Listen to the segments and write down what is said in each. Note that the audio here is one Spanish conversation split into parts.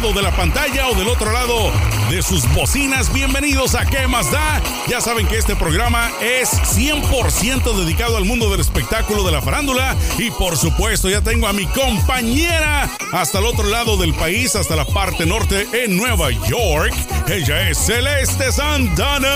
de la pantalla o del otro lado de sus bocinas, bienvenidos a ¿Qué más da? Ya saben que este programa es 100% dedicado al mundo del espectáculo de la farándula y por supuesto ya tengo a mi compañera hasta el otro lado del país, hasta la parte norte en Nueva York. Ella es Celeste Santana.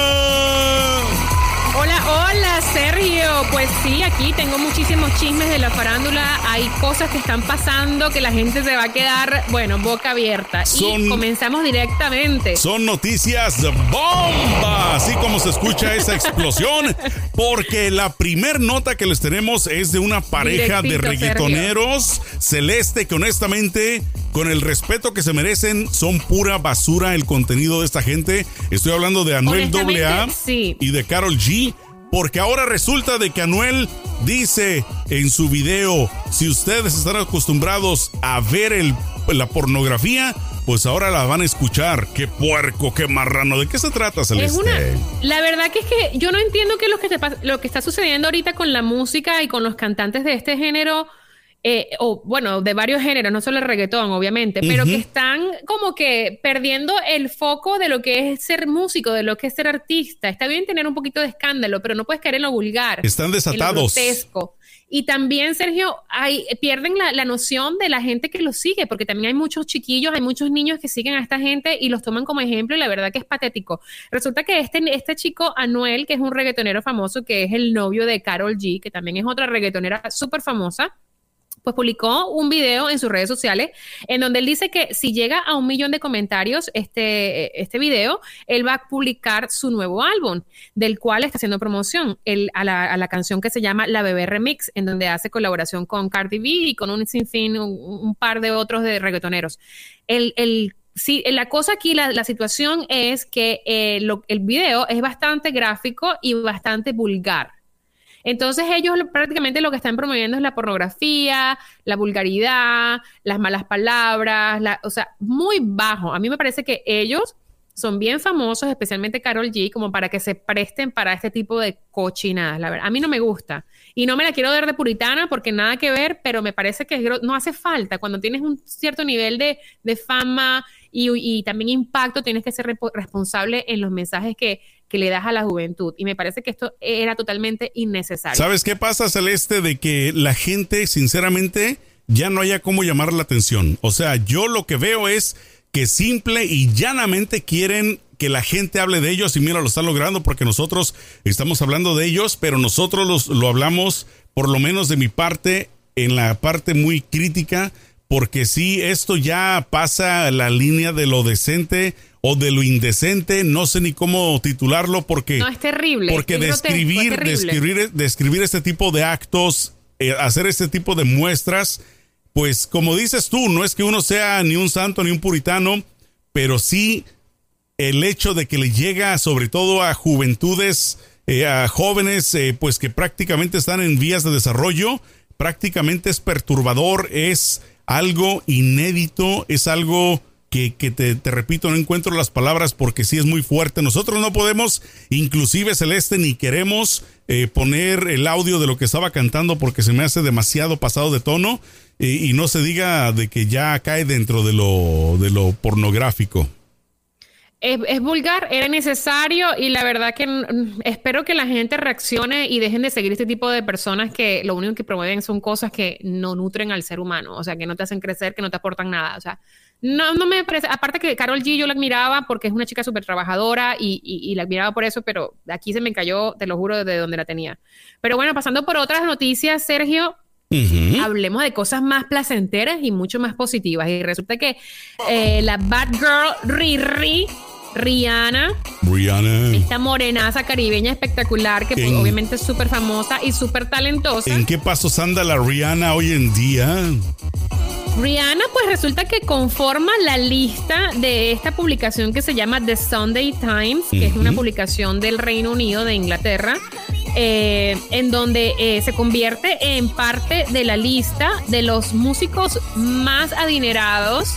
Hola, hola Sergio. Pues sí, aquí tengo muchísimos chismes de la farándula. Hay cosas que están pasando que la gente se va a quedar, bueno, boca abierta. y comenzamos directamente. Son noticias bomba, así como se escucha esa explosión, porque la primer nota que les tenemos es de una pareja de reggaetoneros celeste que honestamente con el respeto que se merecen, son pura basura el contenido de esta gente. Estoy hablando de Anuel AA y de Carol G. Porque ahora resulta de que Anuel dice en su video, si ustedes están acostumbrados a ver el, la pornografía, pues ahora la van a escuchar. Qué puerco, qué marrano. ¿De qué se trata, Celeste? la verdad que es que yo no entiendo qué es lo que, lo que está sucediendo ahorita con la música y con los cantantes de este género eh, o bueno, de varios géneros, no solo el reggaetón, obviamente, pero que están como que perdiendo el foco de lo que es ser músico, de lo que es ser artista. Está bien tener un poquito de escándalo, pero no puedes caer en lo vulgar. Están desatados. Y también, Sergio, hay, pierden la, la, noción de la gente que los sigue, porque también hay muchos chiquillos, hay muchos niños que siguen a esta gente y los toman como ejemplo y la verdad que es patético. Resulta que este, este chico, Anuel, que es un reggaetonero famoso, que es el novio de Carol G, que también es otra reggaetonera súper famosa, pues publicó un video en sus redes sociales en donde él dice que si llega a un millón de comentarios este, este video, él va a publicar su nuevo álbum, del cual está haciendo promoción a, la, canción que se llama La Bebé Remix, en donde hace colaboración con Cardi B y con un sinfín, un, par de otros de reggaetoneros. El, el sí, la cosa aquí, la, situación es que eh, el video es bastante gráfico y bastante vulgar. Entonces ellos prácticamente lo que están promoviendo es la pornografía, la vulgaridad, las malas palabras, o sea, muy bajo. A mí me parece que ellos son bien famosos, especialmente Carol G, como para que se presten para este tipo de cochinadas, la verdad. A mí no me gusta. Y no me la quiero dar de puritana porque nada que ver, pero me parece que no hace falta. Cuando tienes un cierto nivel de, fama y, y, también impacto, tienes que ser responsable en los mensajes que, que le das a la juventud. Y me parece que esto era totalmente innecesario. ¿Sabes qué pasa, Celeste? De que la gente, sinceramente, ya no haya cómo llamar la atención. O sea, yo lo que veo es que simple y llanamente quieren que la gente hable de ellos y mira, lo están logrando porque nosotros estamos hablando de ellos, pero nosotros los, lo hablamos, por lo menos de mi parte, en la parte muy crítica, porque si esto ya pasa la línea de lo decente o de lo indecente, no sé ni cómo titularlo porque... No, es terrible. Porque describir, describir, describir este tipo de actos, eh, hacer este tipo de muestras, pues como dices tú, no es que uno sea ni un santo ni un puritano, pero sí el hecho de que le llega sobre todo a juventudes, eh, a jóvenes, eh, pues que prácticamente están en vías de desarrollo, prácticamente es perturbador, es algo inédito, es algo que, te, repito, no encuentro las palabras porque sí es muy fuerte. Nosotros no podemos, inclusive Celeste, ni queremos eh, poner el audio de lo que estaba cantando porque se me hace demasiado pasado de tono y no se diga de que ya cae dentro de lo, de lo pornográfico. Es, es, vulgar, era necesario y la verdad que espero que la gente reaccione y dejen de seguir este tipo de personas que lo único que promueven son cosas que no nutren al ser humano, o sea, que no te hacen crecer, que no te aportan nada, o sea, no, no me parece, aparte que Carol G yo la admiraba porque es una chica súper trabajadora y, y, la admiraba por eso, pero aquí se me cayó, te lo juro, desde donde la tenía. Pero bueno, pasando por otras noticias, Sergio, Hablemos de cosas más placenteras y mucho más positivas. Y resulta que eh, la Bad Girl Riri, Rihanna, Rihanna, esta morenaza caribeña espectacular que pues, obviamente es súper famosa y súper talentosa. ¿En qué pasos anda la Rihanna hoy en día? Rihanna, pues resulta que conforma la lista de esta publicación que se llama The Sunday Times, que es una publicación del Reino Unido de Inglaterra, eh, en donde eh, se convierte en parte de la lista de los músicos más adinerados.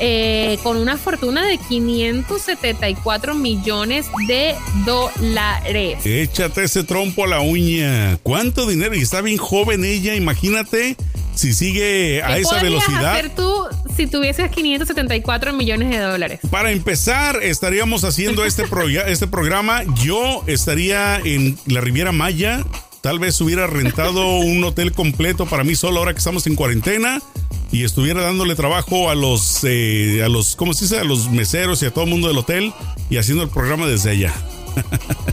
Eh, con una fortuna de 574 millones de dólares. Échate ese trompo a la uña. ¿Cuánto dinero? Y está bien joven ella, imagínate si sigue a esa velocidad. Hacer tú si tuvieses 574 millones de dólares? Para empezar, estaríamos haciendo este, este programa. Yo estaría en la Riviera Maya. Tal vez hubiera rentado un hotel completo para mí solo ahora que estamos en cuarentena y estuviera dándole trabajo a los, eh, a los, ¿cómo se dice? A los meseros y a todo el mundo del hotel y haciendo el programa desde allá.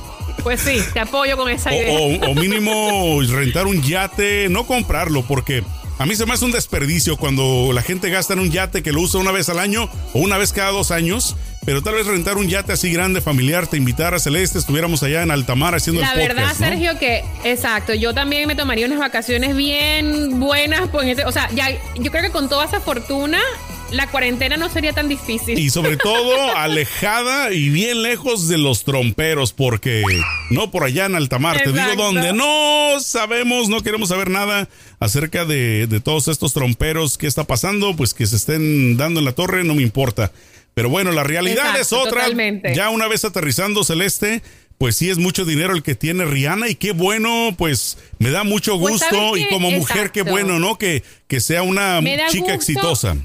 Pues sí, te apoyo con esa idea. O, mínimo rentar un yate, no comprarlo, porque a mí se me hace un desperdicio cuando la gente gasta en un yate que lo usa una vez al año o una vez cada dos años. Pero tal vez rentar un yate así grande, familiar, te invitar a Celeste, estuviéramos allá en Altamar haciendo la el podcast. La verdad, Sergio, que exacto, yo también me tomaría unas vacaciones bien buenas. Pues, o sea, ya, yo creo que con toda esa fortuna la cuarentena no sería tan difícil. Y sobre todo alejada y bien lejos de los tromperos, porque no por allá en Altamar, te digo donde no sabemos, no queremos saber nada acerca de, todos estos tromperos, qué está pasando, pues que se estén dando en la torre, no me importa. Pero bueno, la realidad es otra. Ya una vez aterrizando Celeste, pues sí es mucho dinero el que tiene Rihanna y qué bueno, pues me da mucho pues, gusto y como mujer qué bueno, ¿no? Que, que sea una chica exitosa.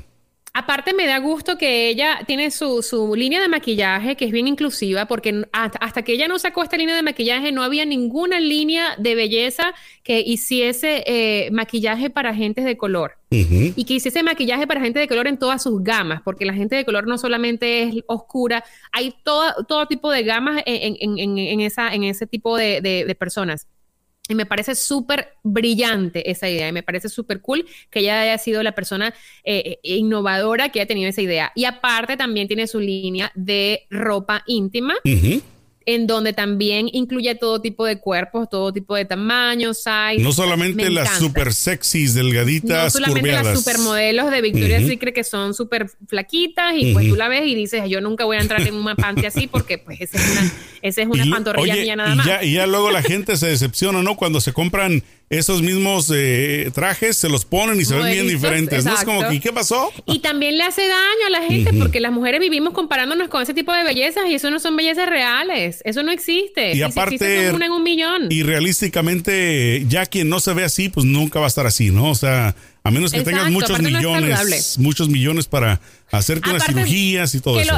Aparte me da gusto que ella tiene su, su, línea de maquillaje que es bien inclusiva porque hasta, que ella no sacó esta línea de maquillaje no había ninguna línea de belleza que hiciese eh, maquillaje para gente de color y que hiciese maquillaje para gente de color en todas sus gamas porque la gente de color no solamente es oscura, hay todo, todo tipo de gamas en, en, en, esa, en ese tipo de, de personas. Y me parece súper brillante esa idea. Y me parece súper cool que ella haya sido la persona eh, eh, innovadora que haya tenido esa idea. Y aparte también tiene su línea de ropa íntima en donde también incluye todo tipo de cuerpos, todo tipo de tamaños, size. No solamente las super sexys, delgaditas, No solamente las supermodelos de Victoria's Secret que son súper flaquitas y pues tú la ves y dices, yo nunca voy a entrar en una panty así porque pues esa es una, esa es una pantorrilla mía nada más. Y ya, y ya luego la gente se decepciona, ¿no? Cuando se compran esos mismos eh, trajes se los ponen y se ven bien diferentes. ¿No es como que, ¿qué pasó? Y también le hace daño a la gente porque las mujeres vivimos comparándonos con ese tipo de bellezas y eso no son bellezas reales. Eso no existe. Y, aparte. una en un millón. Y realísticamente, ya quien no se ve así, pues nunca va a estar así, ¿no? O sea, a menos que tengas muchos millones, muchos millones para hacerte unas cirugías y todo eso.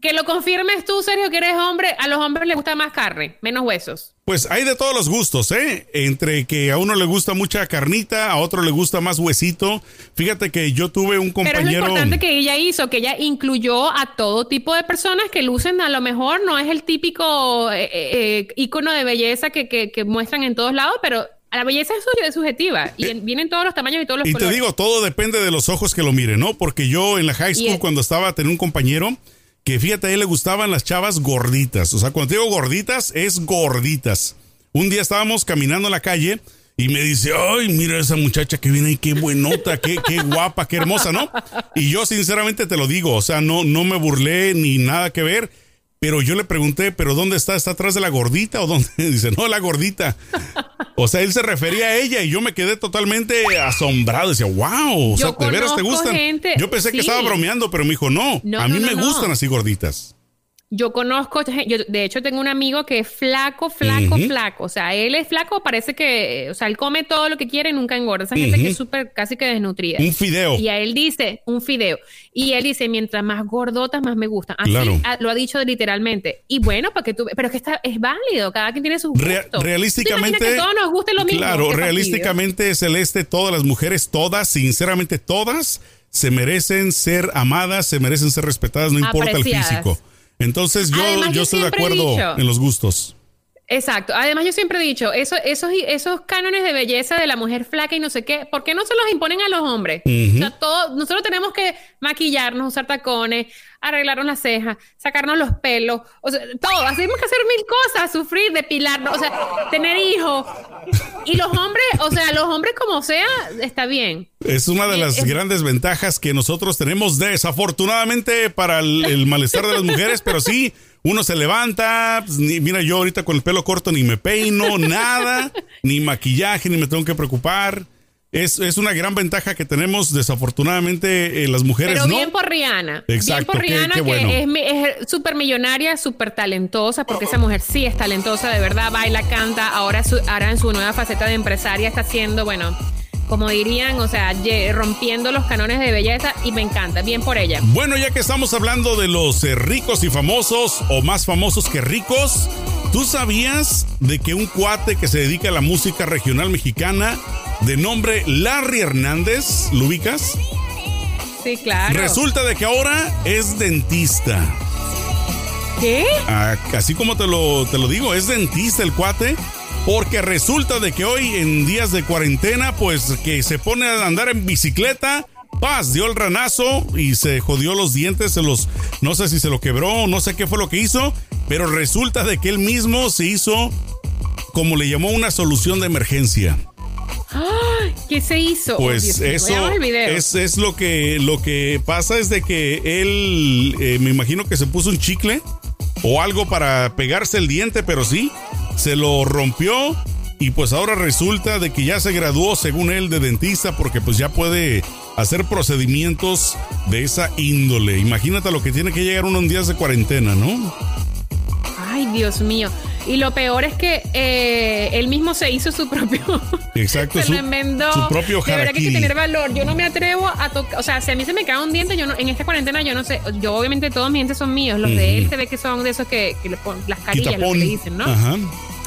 Que lo confirmes tú, Sergio, que eres hombre, a los hombres les gusta más carne, menos huesos. Pues hay de todos los gustos, ¿eh? Entre que a uno le gusta mucha carnita, a otro le gusta más huesito. Fíjate que yo tuve un compañero. Pero es lo importante que ella hizo, que ella incluyó a todo tipo de personas que lucen, a lo mejor no es el típico eh, eh, icono de belleza que, que, muestran en todos lados, pero la belleza es subjetiva y vienen todos los tamaños y todos los y colores. Y te digo, todo depende de los ojos que lo miren, ¿no? Porque yo en la high school, cuando estaba, tenía un compañero que fíjate, a él le gustaban las chavas gorditas. O sea, cuando digo gorditas, es gorditas. Un día estábamos caminando en la calle y me dice, ay, mira esa muchacha que viene ahí, qué buenota, qué, qué guapa, qué hermosa, ¿no? Y yo sinceramente te lo digo, o sea, no, no me burlé ni nada que ver. Pero yo le pregunté, ¿pero dónde está? ¿Está atrás de la gordita o dónde? Dice, no, la gordita. O sea, él se refería a ella y yo me quedé totalmente asombrado. Decía, wow, o sea, ¿de veras te gustan? yo pensé que estaba bromeando, pero me dijo, no, a mí me gustan así gorditas. Yo conozco, yo de hecho tengo un amigo que es flaco, flaco, flaco. O sea, él es flaco, parece que, o sea, él come todo lo que quiere y nunca engorda. Esa gente que es súper, casi que desnutrida. Un fideo. Y a él dice, un fideo. Y él dice, mientras más gordotas, más me gustan. Así claro. lo ha dicho literalmente. Y bueno, para que tú, pero es que está, es válido, cada quien tiene sus gustos. realísticamente. que todos nos guste lo mismo. Claro, realísticamente, Celeste, todas las mujeres, todas, sinceramente todas, se merecen ser amadas, se merecen ser respetadas, no importa el físico. Entonces yo, yo, estoy de acuerdo en los gustos. Exacto. Además, yo siempre he dicho, eso, esos, esos cánones de belleza de la mujer flaca y no sé qué, ¿por qué no se los imponen a los hombres? o sea, todo, nosotros tenemos que maquillarnos, usar tacones, arreglarnos las cejas, sacarnos los pelos, o sea, todo. Tenemos que hacer mil cosas, sufrir, depilarnos, o sea, tener hijos. Y los hombres, o sea, los hombres como sea, está bien. Es una de las grandes ventajas que nosotros tenemos, desafortunadamente para el malestar de las mujeres, pero sí uno se levanta, pues, mira, yo ahorita con el pelo corto ni me peino, nada, ni maquillaje, ni me tengo que preocupar. Es, es una gran ventaja que tenemos, desafortunadamente, eh, las mujeres. Pero bien por Rihanna. Exacto. Bien por Rihanna, que es súper millonaria, súper talentosa, porque esa mujer sí es talentosa, de verdad, baila, canta. Ahora, ahora en su nueva faceta de empresaria está haciendo, bueno, como dirían, o sea, rompiendo los canones de belleza y me encanta, bien por ella. Bueno, ya que estamos hablando de los eh, ricos y famosos o más famosos que ricos, ¿tú sabías de que un cuate que se dedica a la música regional mexicana de nombre Larry Hernández, ¿lo ubicas? Sí, claro. Resulta de que ahora es dentista. ¿Qué? Ah, así como te lo, te lo digo, es dentista el cuate porque resulta de que hoy en días de cuarentena, pues que se pone a andar en bicicleta, paz, dio el ranazo y se jodió los dientes, se los, no sé si se lo quebró, no sé qué fue lo que hizo, pero resulta de que él mismo se hizo, como le llamó, una solución de emergencia. ¿Qué se hizo? Pues eso es, es, lo que lo que pasa es de que él eh, me imagino que se puso un chicle o algo para pegarse el diente, pero sí, se lo rompió y pues ahora resulta de que ya se graduó según él de dentista porque pues ya puede hacer procedimientos de esa índole. Imagínate lo que tiene que llegar uno en días de cuarentena, ¿no? Ay, Dios mío. Y lo peor es que eh, él mismo se hizo su propio. Exacto, se su, su propio De verdad que hay que tener valor. Yo no me atrevo a tocar. O sea, si a mí se me cae un diente, yo no, en esta cuarentena yo no sé. Yo, obviamente, todos mis dientes son míos. Los de él se ve que son de esos que, le ponen las carillas, lo que le dicen, ¿no? Ajá.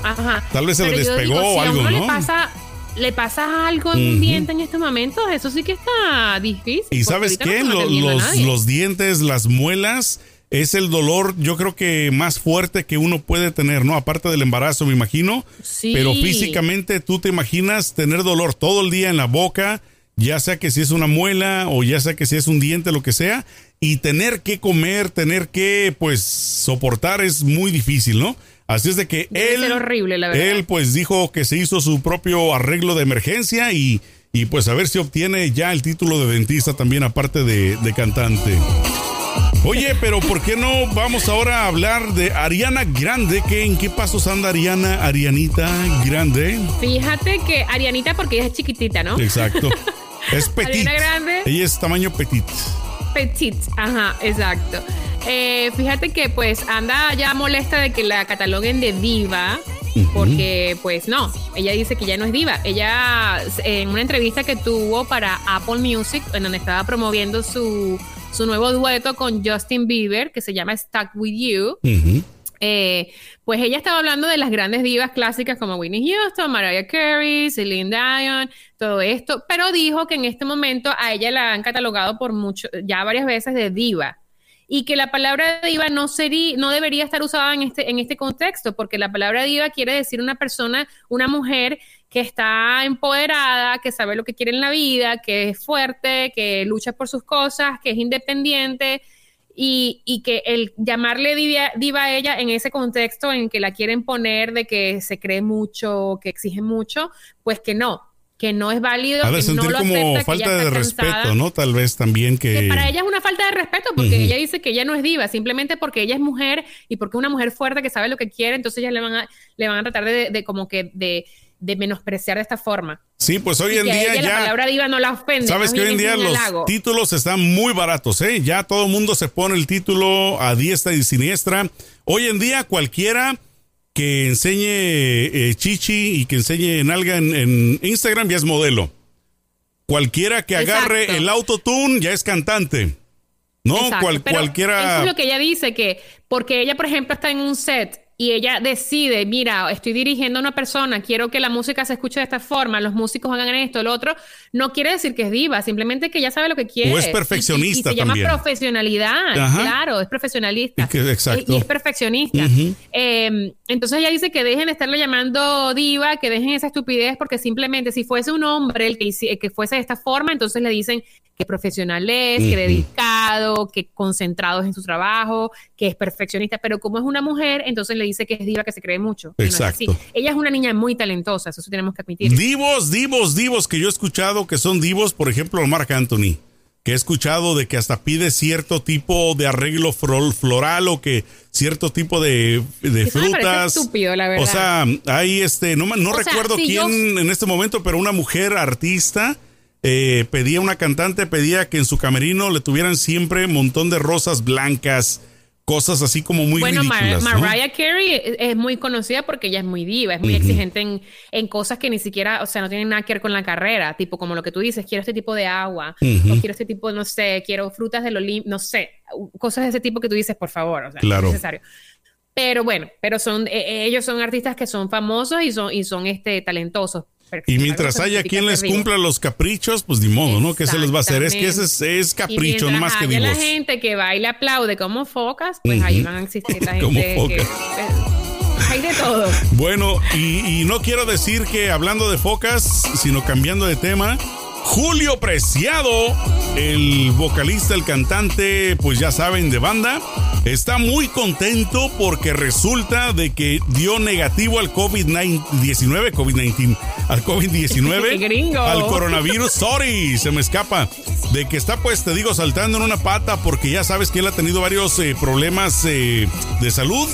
Ajá. Tal vez se le despegó o algo, ¿no? Le pasa, le pasa algo en un diente en estos momentos, eso sí que está difícil. ¿Y sabes qué? los, los dientes, las muelas es el dolor, yo creo que más fuerte que uno puede tener, ¿no? Aparte del embarazo, me imagino. Sí. Pero físicamente tú te imaginas tener dolor todo el día en la boca, ya sea que si es una muela o ya sea que si es un diente, lo que sea, y tener que comer, tener que, pues, soportar es muy difícil, ¿no? Así es de que él, horrible, la verdad. él, pues, dijo que se hizo su propio arreglo de emergencia y, y pues, a ver si obtiene ya el título de dentista también, aparte de, de cantante. Oye, pero ¿por qué no vamos ahora a hablar de Ariana Grande? ¿Qué, ¿En qué pasos anda Ariana, Arianita Grande? Fíjate que Arianita porque ella es chiquitita, ¿no? Exacto. Es petit. Ariana Grande. Ella es tamaño petit. Petit, ajá, exacto. Eh, fíjate que pues anda ya molesta de que la cataloguen de diva, porque pues no, ella dice que ya no es diva. Ella en una entrevista que tuvo para Apple Music, en donde estaba promoviendo su su nuevo dueto con Justin Bieber, que se llama Stuck With You. Eh, pues ella estaba hablando de las grandes divas clásicas como Whitney Houston, Mariah Carey, Celine Dion, todo esto, pero dijo que en este momento a ella la han catalogado por mucho, ya varias veces de diva y que la palabra diva no sería, no debería estar usada en este, en este contexto, porque la palabra diva quiere decir una persona, una mujer que está empoderada, que sabe lo que quiere en la vida, que es fuerte, que lucha por sus cosas, que es independiente. Y, y que el llamarle diva, diva, a ella en ese contexto en que la quieren poner de que se cree mucho, que exige mucho, pues que no, que no es válido. Ha de sentir como falta de respeto, ¿no? Tal vez también que... Para ella es una falta de respeto porque ella dice que ella no es diva, simplemente porque ella es mujer y porque es una mujer fuerte que sabe lo que quiere, entonces ya le van a, le van a tratar de, como que de, menospreciar de esta forma. Sí, pues hoy en día ya... La palabra diva no la ofende. Sabes que hoy en día los títulos están muy baratos, ¿eh? Ya todo el mundo se pone el título a diestra y siniestra. Hoy en día cualquiera que enseñe eh, chichi y que enseñe nalga en, en, Instagram ya es modelo. Cualquiera que agarre el autotune ya es cantante. No, cualquiera. Eso es lo que ella dice, que porque ella, por ejemplo, está en un set y ella decide, mira, estoy dirigiendo a una persona, quiero que la música se escuche de esta forma, los músicos hagan esto, lo otro, no quiere decir que es diva, simplemente que ella sabe lo que quiere. O es perfeccionista y, se llama profesionalidad, claro, es profesionalista. exacto. Y, es perfeccionista. Em, entonces ella dice que dejen de estarle llamando diva, que dejen esa estupidez, porque simplemente si fuese un hombre el que, el que fuese de esta forma, entonces le dicen que profesional es, que dedicado, que concentrado en su trabajo, que es perfeccionista, pero como es una mujer, entonces le dice que es diva, que se cree mucho. Exacto. Ella es una niña muy talentosa, eso tenemos que admitir. Divos, divos, divos que yo he escuchado que son divos, por ejemplo, Mark Anthony, que he escuchado de que hasta pide cierto tipo de arreglo floral o que cierto tipo de, de frutas. Estúpido, la verdad. O sea, hay este, no, no recuerdo quién en este momento, pero una mujer artista eh, pedía una cantante, pedía que en su camerino le tuvieran siempre un montón de rosas blancas, cosas así como muy bueno, ridículas. Mariah Carey es, muy conocida porque ella es muy diva, es muy exigente en, en, cosas que ni siquiera, o sea, no tienen nada que ver con la carrera, tipo como lo que tú dices, quiero este tipo de agua, o quiero este tipo, no sé, quiero frutas de los no sé, cosas de ese tipo que tú dices, por favor, o sea, claro. no es necesario. Pero bueno, pero son, e, e, ellos son artistas que son famosos y son, y son este, talentosos. Y mientras haya quien les cumpla los caprichos, pues ni modo, ¿no? ¿Qué se les va a hacer? Es que ese es, capricho, no más que digo. la gente que va y le aplaude como focas, pues ahí van a existir la gente que, pues, hay de todo. Bueno, y, y no quiero decir que hablando de focas, sino cambiando de tema, Julio Preciado, el vocalista, el cantante, pues ya saben, de banda, está muy contento porque resulta de que dio negativo al COVID-19, COVID-19, al COVID-19, al coronavirus. Sorry, se me escapa. De que está, pues, te digo, saltando en una pata porque ya sabes que él ha tenido varios eh, problemas eh, de salud.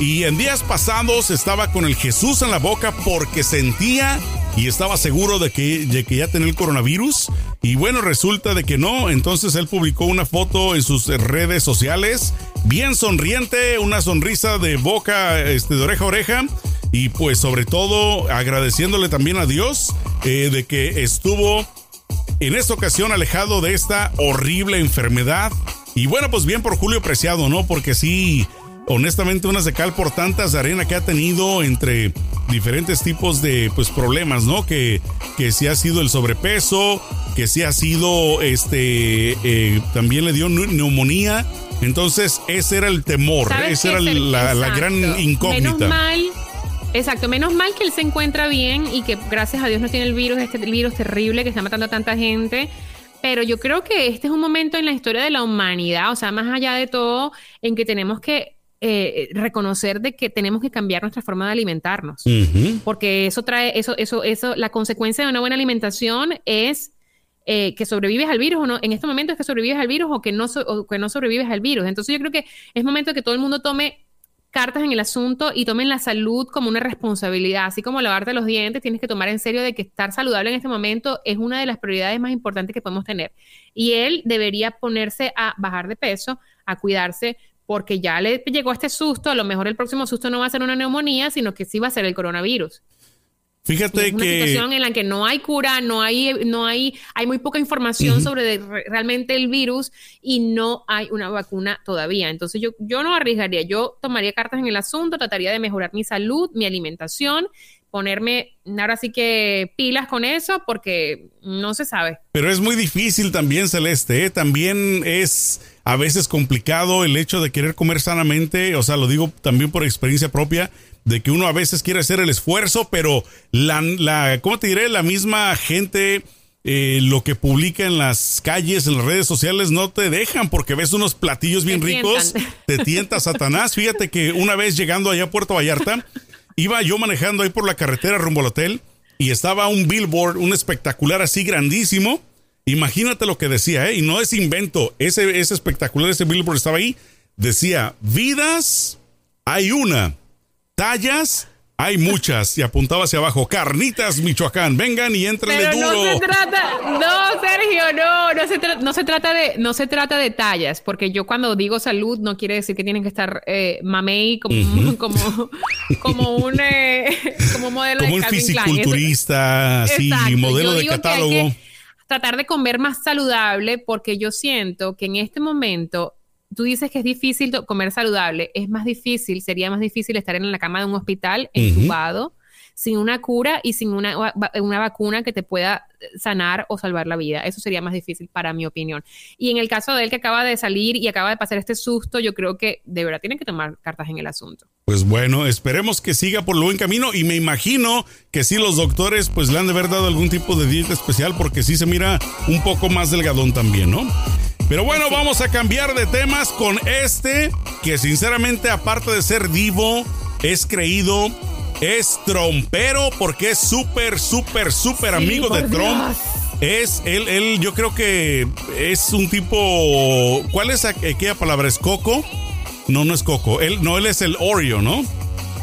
Y en días pasados estaba con el Jesús en la boca porque sentía y estaba seguro de que, de que ya tenía el coronavirus. Y bueno, resulta de que no. Entonces él publicó una foto en sus redes sociales, bien sonriente, una sonrisa de boca, este, de oreja a oreja. Y pues sobre todo agradeciéndole también a Dios eh, de que estuvo en esta ocasión alejado de esta horrible enfermedad. Y bueno, pues bien por Julio Preciado, ¿no? Porque sí, honestamente una secal por tantas arena que ha tenido entre diferentes tipos de pues problemas, ¿no? Que, que si ha sido el sobrepeso, que si ha sido este eh, también le dio neumonía. Entonces, ese era el temor, esa era la, la, gran incógnita. Menos mal, exacto, menos mal que él se encuentra bien y que gracias a Dios no tiene el virus, este virus terrible que está matando a tanta gente pero yo creo que este es un momento en la historia de la humanidad, o sea, más allá de todo, en que tenemos que eh, reconocer de que tenemos que cambiar nuestra forma de alimentarnos, porque eso trae, eso, eso, eso, la consecuencia de una buena alimentación es eh, que sobrevives al virus o no, en este momento es que sobrevives al virus o que no, que no sobrevives al virus. Entonces yo creo que es momento de que todo el mundo tome cartas en el asunto y tomen la salud como una responsabilidad, así como lavarte los dientes, tienes que tomar en serio de que estar saludable en este momento es una de las prioridades más importantes que podemos tener. Y él debería ponerse a bajar de peso, a cuidarse, porque ya le llegó este susto, a lo mejor el próximo susto no va a ser una neumonía, sino que sí va a ser el coronavirus. Fíjate es una situación en la que no hay cura, no hay, no hay, hay muy poca información sobre realmente el virus y no hay una vacuna todavía. Entonces yo, yo no arriesgaría, yo tomaría cartas en el asunto, trataría de mejorar mi salud, mi alimentación, ponerme ahora sí que pilas con eso porque no se sabe. Pero es muy difícil también, Celeste, ¿eh? también es a veces complicado el hecho de querer comer sanamente, o sea, lo digo también por experiencia propia, de que uno a veces quiere hacer el esfuerzo, pero la, la ¿cómo te diré? La misma gente, eh, lo que publica en las calles, en las redes sociales, no te dejan porque ves unos platillos bien ricos, te tienta Satanás. Fíjate que una vez llegando allá a Puerto Vallarta, iba yo manejando ahí por la carretera rumbo al hotel y estaba un billboard, un espectacular así grandísimo Imagínate lo que decía, ¿eh? Y no es invento. Ese, ese espectacular, ese billboard estaba ahí. Decía, vidas hay una. Tallas hay muchas. Y apuntaba hacia abajo. Carnitas, Michoacán. Vengan y entrenle duro. No se trata, no, Sergio, no, no se, no se trata de, no se trata de tallas, porque yo cuando digo salud no quiere decir que tienen que estar eh, mamey como, como, como un eh, como modelo como un fisiculturista, sí, modelo de catálogo tratar de comer más saludable porque yo siento que en este momento tú dices que es difícil comer saludable, es más difícil, sería más difícil estar en la cama de un hospital entubado, sin una cura y sin una, una, vacuna que te pueda sanar o salvar la vida. Eso sería más difícil para mi opinión. Y en el caso de él que acaba de salir y acaba de pasar este susto, yo creo que de verdad tienen que tomar cartas en el asunto. Pues bueno, esperemos que siga por el buen camino y me imagino que sí los doctores pues le han de haber dado algún tipo de dieta especial porque sí se mira un poco más delgadón también, ¿no? Pero bueno, vamos a cambiar de temas con este que sinceramente aparte de ser divo, es creído es trompero porque es súper, súper, súper amigo de Trump. Es él, él, yo creo que es un tipo. ¿Cuál es aquella palabra? ¿Es Coco? No, no es Coco. Él, no, él es el Oreo, ¿no?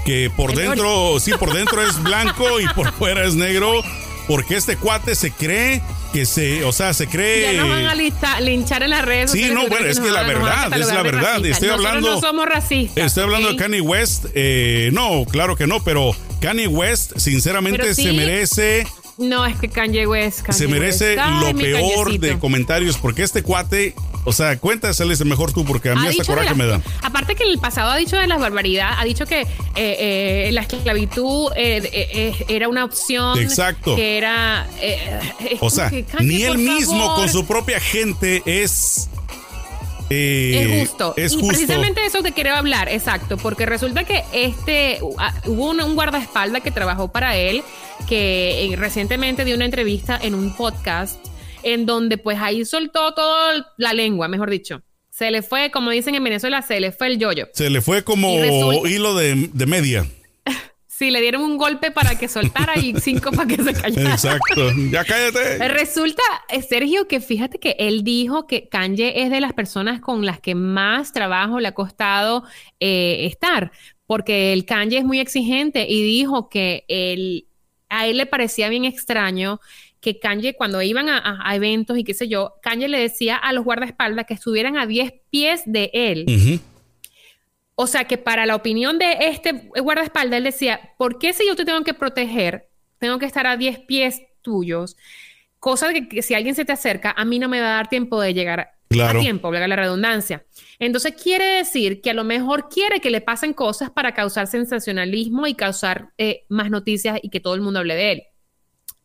Que por dentro, sí, por dentro es blanco y por fuera es negro. Porque este cuate se cree que se, o sea, se cree. Ya nos van a linchar en las redes. Sí, no, bueno, es que la verdad, es la verdad. Estoy hablando. No somos racistas. Estoy hablando de Kanye West. Eh, no, claro que no, pero Kanye West, sinceramente, se merece no, es que Kanye West. se merece lo peor de comentarios porque este cuate, o sea, cuéntaselo mejor tú porque a mí hasta coraje me da. Aparte que en el pasado ha dicho de la barbaridad, ha dicho que eh, eh, la esclavitud eh, era una opción. Exacto. Que era. o sea, ni él mismo con su propia gente es es justo. y precisamente eso te quiero hablar, exacto, porque resulta que este ah, hubo un, un guardaespaldas que trabajó para él, que eh, recientemente dio una entrevista en un podcast en donde pues ahí soltó toda la lengua, mejor dicho. Se le fue, como dicen en Venezuela, se le fue el yoyo. Se le fue como hilo de, de media. Sí, le dieron un golpe para que soltara y cinco para que se callara. Exacto. Ya cállate. Resulta, eh, Sergio, que fíjate que él dijo que Kanye es de las personas con las que más trabajo le ha costado eh, estar, porque el Kanye es muy exigente y dijo que él, a él le parecía bien extraño que Kanye, cuando iban a, eventos y qué sé yo, Kanye le decía a los guardaespaldas que estuvieran a 10 pies de él. O sea que para la opinión de este guardaespaldas, él decía, ¿por qué si yo te tengo que proteger, tengo que estar a 10 pies tuyos? Cosa de que, si alguien se te acerca, a mí no me va a dar tiempo de llegar a tiempo, valga la redundancia. Entonces quiere decir que a lo mejor quiere que le pasen cosas para causar sensacionalismo y causar eh, más noticias y que todo el mundo hable de él.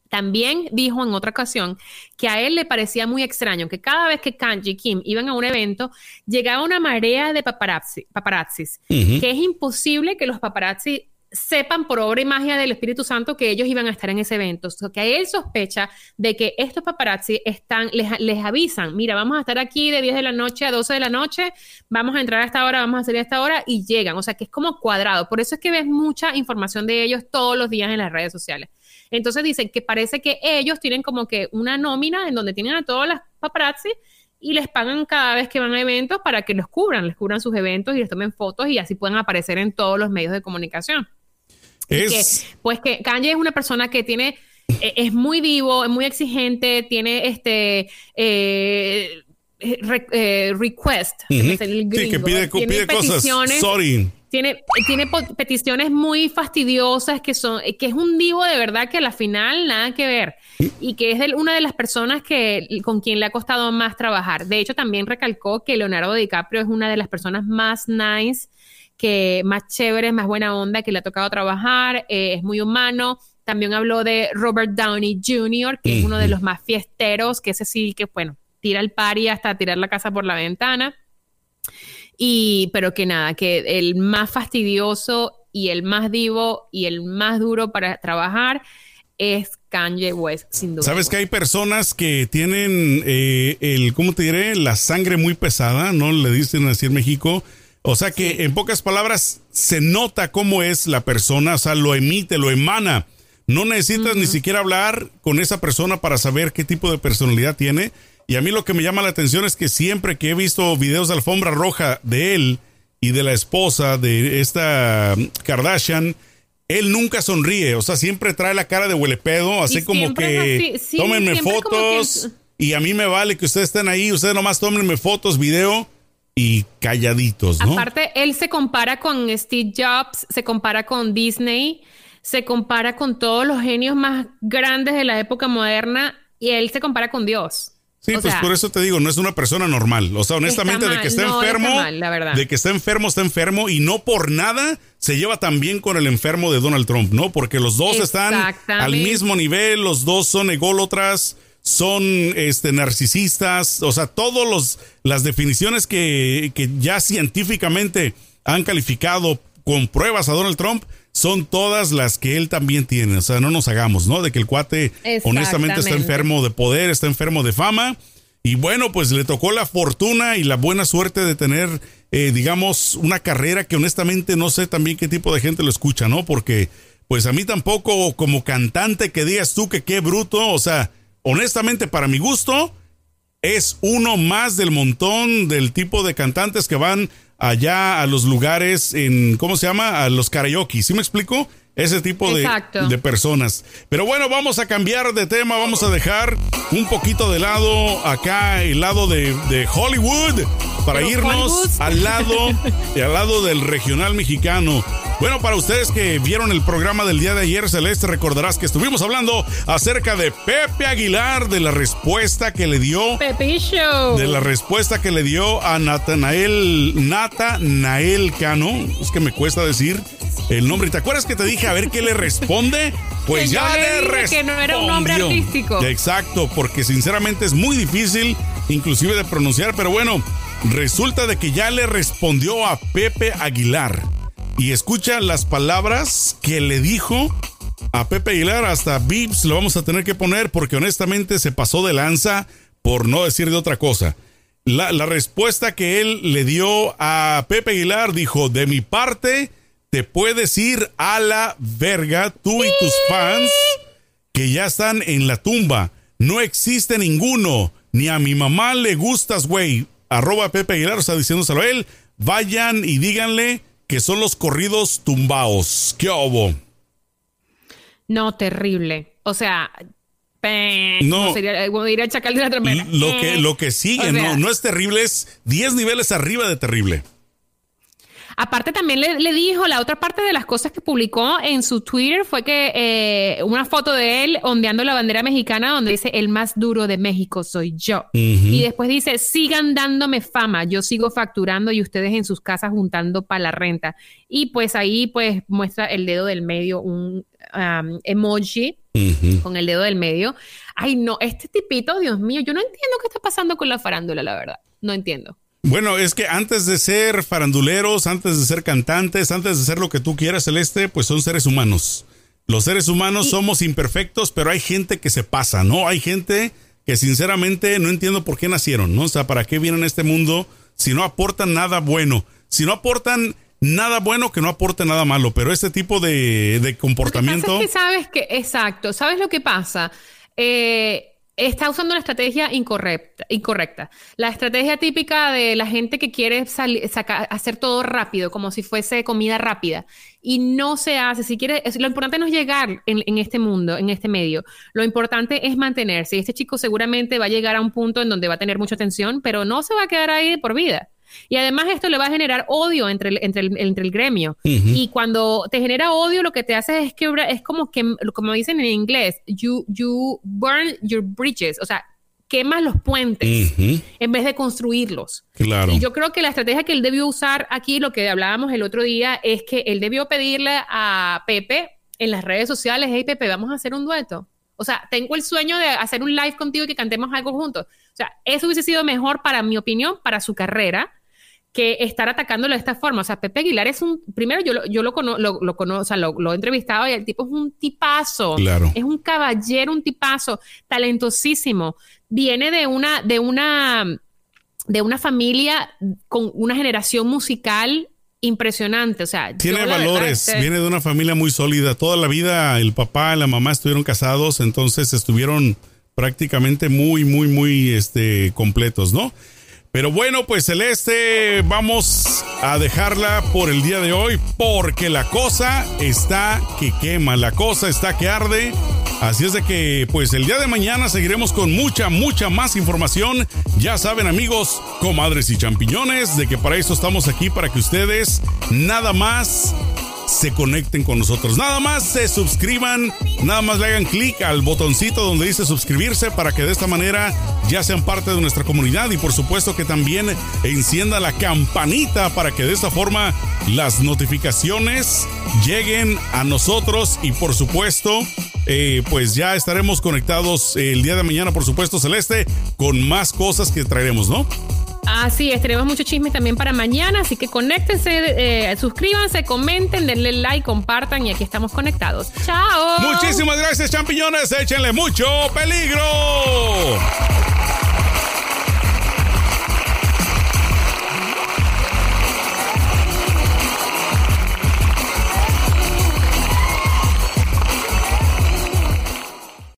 También dijo en otra ocasión que a él le parecía muy extraño que cada vez que Kanji y Kim iban a un evento, llegaba una marea de paparazzi, paparazzis, que es imposible que los paparazzi sepan por obra y magia del Espíritu Santo que ellos iban a estar en ese evento. O que él sospecha de que estos paparazzi están, les, les, avisan, mira, vamos a estar aquí de 10 de la noche a 12 de la noche, vamos a entrar a esta hora, vamos a salir a esta hora y llegan. O sea que es como cuadrado. Por eso es que ves mucha información de ellos todos los días en las redes sociales. Entonces dicen que parece que ellos tienen como que una nómina en donde tienen a todas las paparazzi y les pagan cada vez que van a eventos para que los cubran, les cubran sus eventos y les tomen fotos y así puedan aparecer en todos los medios de comunicación. pues que Kanye es una persona que tiene, e, es muy vivo, es muy exigente, tiene este... Eh, eh, request, sí, que pide, pide cosas. Sorry tiene, tiene peticiones muy fastidiosas que son, que es un divo de verdad que a la final nada que ver y que es una de las personas que con quien le ha costado más trabajar. De hecho, también recalcó que Leonardo DiCaprio es una de las personas más nice, que más chéveres, más buena onda que le ha tocado trabajar, eh, es muy humano. También habló de Robert Downey Jr., que es uno de los más fiesteros, que ese sí que, bueno, tira el party hasta tirar la casa por la ventana. Y, pero que nada, que el más fastidioso y el más divo y el más duro para trabajar es Kanye West, sin duda. Sabes que hay personas que tienen eh, el, ¿cómo te diré? La sangre muy pesada, ¿no? Le dicen así en México. O sea que en pocas palabras se nota cómo es la persona, o sea, lo emite, lo emana. No necesitas ni siquiera hablar con esa persona para saber qué tipo de personalidad tiene. Y a mí lo que me llama la atención es que siempre que he visto videos de alfombra roja de él y de la esposa de esta Kardashian, él nunca sonríe, o sea, siempre trae la cara de huelepedo, así como que tómenme fotos y a mí me vale que ustedes estén ahí, ustedes nomás tómenme fotos, video y calladitos, ¿no? Aparte, él se compara con Steve Jobs, se compara con Disney, se compara con todos los genios más grandes de la época moderna y él se compara con Dios. Sí, pues por eso te digo, no es una persona normal. O sea, honestamente, de que está enfermo, de que está enfermo, está enfermo y no por nada se lleva tan bien con el enfermo de Donald Trump, ¿no? Porque los dos están al mismo nivel, los dos son ególatras, son este, narcisistas, o sea, todas las definiciones que, que ya científicamente han calificado con pruebas a Donald Trump son todas las que él también tiene. O sea, no nos hagamos, ¿no? De que el cuate honestamente está enfermo de poder, está enfermo de fama. Y bueno, pues le tocó la fortuna y la buena suerte de tener, eh, digamos, una carrera que honestamente no sé también qué tipo de gente lo escucha, ¿no? Porque, pues a mí tampoco como cantante que digas tú que qué bruto, o sea, honestamente para mi gusto, es uno más del montón del tipo de cantantes que van allá a los lugares en, ¿cómo se llama? A los karaoke, ¿sí me explico? Ese tipo de, de, personas. Pero bueno, vamos a cambiar de tema, vamos a dejar un poquito de lado acá, el lado de, de Hollywood, para irnos al lado, al lado del regional mexicano. Bueno, para ustedes que vieron el programa del día de ayer, Celeste, recordarás que estuvimos hablando acerca de Pepe Aguilar, de la respuesta que le dio. De la respuesta que le dio a Natanael, Natanael Cano. Es que me cuesta decir el nombre. ¿Te acuerdas que te dije a ver qué le responde? Pues ya le, respondió. Que no era un nombre artístico. Exacto, porque sinceramente es muy difícil, inclusive de pronunciar, pero bueno, resulta de que ya le respondió a Pepe Aguilar y escucha las palabras que le dijo a Pepe Aguilar. Hasta Vips lo vamos a tener que poner porque honestamente se pasó de lanza por no decir de otra cosa. La, la respuesta que él le dio a Pepe Aguilar dijo, de mi parte, te puedes ir a la verga, tú y tus fans que ya están en la tumba. No existe ninguno. Ni a mi mamá le gustas, güey. Arroba Pepe Aguilar, está diciéndoselo a él. Vayan y díganle que son los corridos tumbaos. ¿Qué hubo? No, terrible. O sea, no sería eh, ir a chacal de la. Lo que, lo que sigue, no, no es terrible, es 10 niveles arriba de terrible. Aparte también le, dijo, la otra parte de las cosas que publicó en su Twitter fue que eh, una foto de él ondeando la bandera mexicana donde dice, el más duro de México soy yo. Y después dice, sigan dándome fama, yo sigo facturando y ustedes en sus casas juntando para la renta. Y pues ahí pues muestra el dedo del medio, un emoji. Con el dedo del medio. Ay, no, este tipito, Dios mío, yo no entiendo qué está pasando con la farándula, la verdad. No entiendo. Bueno, es que antes de ser faranduleros, antes de ser cantantes, antes de ser lo que tú quieras, Celeste, pues son seres humanos. Los seres humanos somos imperfectos, pero hay gente que se pasa, ¿no? Hay gente que sinceramente no entiendo por qué nacieron, ¿no? O sea, ¿para qué vienen a este mundo si no aportan nada bueno? Si no aportan nada bueno, que no aporte nada malo, pero este tipo de, de comportamiento... Lo que pasa es que sabes que, exacto, ¿sabes lo que pasa? Eh está usando una estrategia incorrecta, incorrecta. La estrategia típica de la gente que quiere hacer todo rápido, como si fuese comida rápida. Y no se hace. Si quiere, lo importante no es llegar en, este mundo, en este medio. Lo importante es mantenerse. Y este chico seguramente va a llegar a un punto en donde va a tener mucha atención, pero no se va a quedar ahí por vida. Y además esto le va a generar odio entre el, entre el, entre el gremio. Y cuando te genera odio, lo que te hace es que es como que, como dicen en inglés, you, you burn your bridges, o sea, quemas los puentes en vez de construirlos. Claro. Y yo creo que la estrategia que él debió usar aquí, lo que hablábamos el otro día, es que él debió pedirle a Pepe en las redes sociales, hey Pepe, vamos a hacer un dueto. O sea, tengo el sueño de hacer un live contigo y que cantemos algo juntos. O sea, eso hubiese sido mejor para mi opinión, para su carrera, que estar atacándolo de esta forma. O sea, Pepe Aguilar es un, primero yo, yo lo, conozco, lo, lo, o sea, lo, he entrevistado y el tipo es un tipazo. Claro. Es un caballero, un tipazo, talentosísimo. Viene de una, de una, de una familia con una generación musical impresionante, o sea, tiene valores, viene de una familia muy sólida. Toda la vida el papá y la mamá estuvieron casados, entonces estuvieron prácticamente muy, muy, muy este, completos, ¿no? Pero bueno, pues Celeste, vamos a dejarla por el día de hoy porque la cosa está que quema, la cosa está que arde. Así es de que, pues el día de mañana seguiremos con mucha, mucha más información. Ya saben amigos, comadres y champiñones, de que para eso estamos aquí, para que ustedes nada más se conecten con nosotros. Nada más se suscriban, nada más le hagan clic al botoncito donde dice suscribirse para que de esta manera ya sean parte de nuestra comunidad y por supuesto que también encienda la campanita para que de esta forma las notificaciones lleguen a nosotros y por supuesto eh, pues ya estaremos conectados el día de mañana por supuesto Celeste con más cosas que traeremos, ¿no? Así es, tenemos mucho chisme también para mañana, así que conéctense, eh, suscríbanse, comenten, denle like, compartan y aquí estamos conectados. ¡Chao! Muchísimas gracias, champiñones. Échenle mucho peligro.